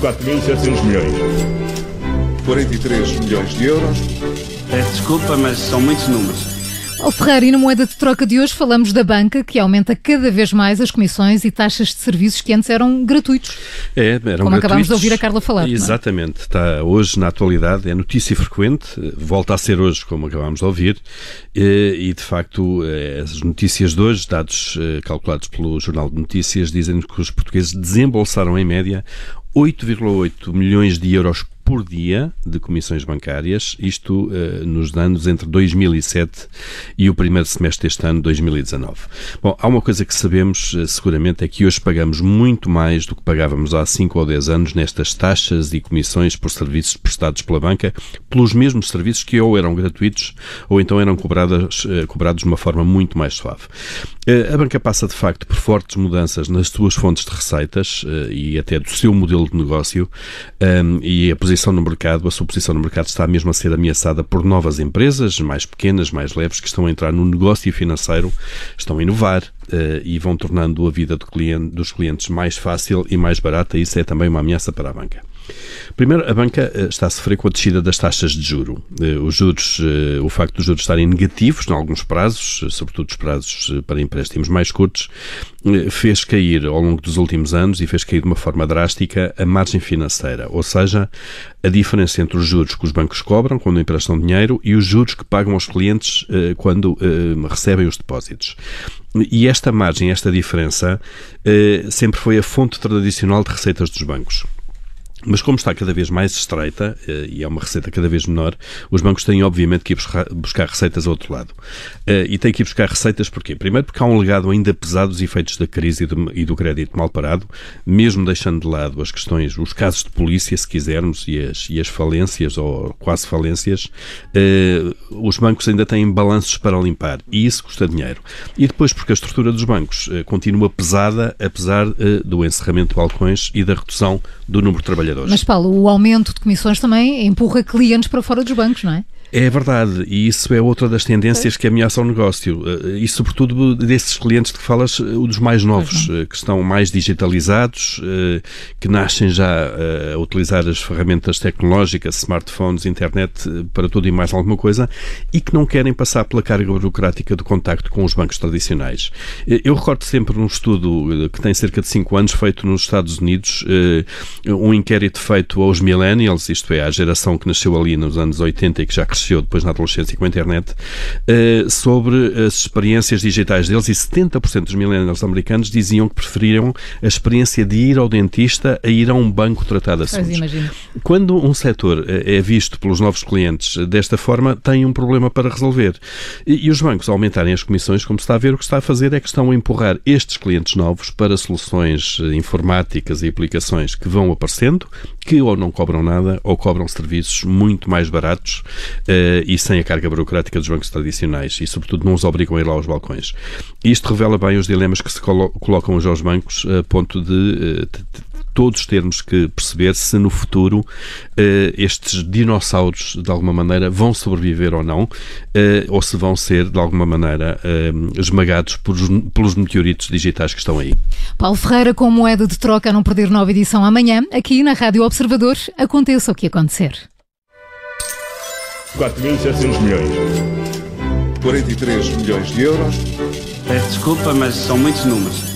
4.700 milhões. 43 milhões de euros. Peço desculpa, mas são muitos números. Ao Ferreira, e na moeda de troca de hoje falamos da banca, que aumenta cada vez mais as comissões e taxas de serviços que antes eram gratuitos. É, eram Como gratuitos. acabámos de ouvir a Carla falar. É? Exatamente. É? Está hoje na atualidade, é notícia frequente, volta a ser hoje, como acabámos de ouvir, e de facto eh, as notícias de hoje, dados eh, calculados pelo Jornal de Notícias, dizem que os portugueses desembolsaram em média 8,8 milhões de euros por dia de comissões bancárias, isto uh, nos anos entre 2007 e o primeiro semestre deste ano, 2019. Bom, há uma coisa que sabemos uh, seguramente é que hoje pagamos muito mais do que pagávamos há 5 ou 10 anos nestas taxas e comissões por serviços prestados pela banca, pelos mesmos serviços que ou eram gratuitos ou então eram cobradas, uh, cobrados de uma forma muito mais suave. A banca passa de facto por fortes mudanças nas suas fontes de receitas e até do seu modelo de negócio um, e a posição posição no mercado, a sua posição no mercado está mesmo a ser ameaçada por novas empresas, mais pequenas, mais leves, que estão a entrar no negócio financeiro, estão a inovar uh, e vão tornando a vida do cliente, dos clientes mais fácil e mais barata. Isso é também uma ameaça para a banca. Primeiro, a banca eh, está a sofrer com a descida das taxas de juro. Eh, os juros, eh, o facto dos juros estarem negativos em alguns prazos, sobretudo os prazos para empréstimos mais curtos, fez cair ao longo dos últimos anos e fez cair de uma forma drástica a margem financeira, ou seja, a diferença entre os juros que os bancos cobram quando emprestam dinheiro e os juros que pagam aos clientes quando recebem os depósitos. E esta margem, esta diferença, sempre foi a fonte tradicional de receitas dos bancos. Mas como está cada vez mais estreita eh, e é uma receita cada vez menor, os bancos têm obviamente que ir buscar receitas ao outro lado. Eh, e têm que ir buscar receitas porquê? Primeiro porque há um legado ainda pesado dos efeitos da crise e do, crédito mal parado, mesmo deixando de lado as questões, os casos de polícia, se quisermos, e as, e as falências ou quase falências, eh, os bancos ainda têm balanços para limpar e isso custa dinheiro. E depois porque a estrutura dos bancos continua pesada, apesar do encerramento de balcões e da redução do número de trabalhadores trabalhadores. Mas, Paulo, o aumento de comissões também empurra clientes para fora dos bancos, não é? É verdade, e isso é outra das tendências que ameaçam o negócio. Eh, e, sobretudo, desses clientes de que falas, eh, os mais novos, uhum. que estão mais digitalizados, que nascem já a utilizar as ferramentas tecnológicas, smartphones, internet, para tudo e mais alguma coisa, e que não querem passar pela carga burocrática do contacto com os bancos tradicionais. Eu recordo sempre num estudo que tem cerca de 5 anos, feito nos Estados Unidos, um inquérito feito aos millennials, isto é, à geração que nasceu ali nos anos 80 e que já cresceu depois na adolescência com a internet, uh, sobre as experiências digitais deles e 70% dos millennials americanos diziam que preferiam a experiência de ir ao dentista a ir a um banco tratar assuntos. Quando um setor eh, é visto pelos novos clientes desta forma, tem um problema para resolver. E, e os bancos, aumentarem as comissões, como se está a ver, o que está a fazer é que estão a empurrar estes clientes novos para soluções eh, informáticas e aplicações que vão aparecendo, que ou não cobram nada ou cobram serviços muito mais baratos uh, e sem a carga burocrática dos bancos tradicionais e, sobretudo, não os obrigam a ir lá aos balcões. Isto revela bem os dilemas que se colo colocam hoje aos bancos a ponto de uh, todos termos que perceber se no futuro uh, estes dinossauros, de alguma maneira, vão sobreviver ou não, uh, ou se vão ser, de alguma maneira, uh, esmagados por, pelos meteoritos digitais que estão aí. Paulo Ferreira, com moeda de troca a não perder nova edição amanhã, aqui na Rádio Observador, aconteça o que acontecer. 4.700 milhões. 43 milhões de euros. Peço desculpa, mas são muitos números.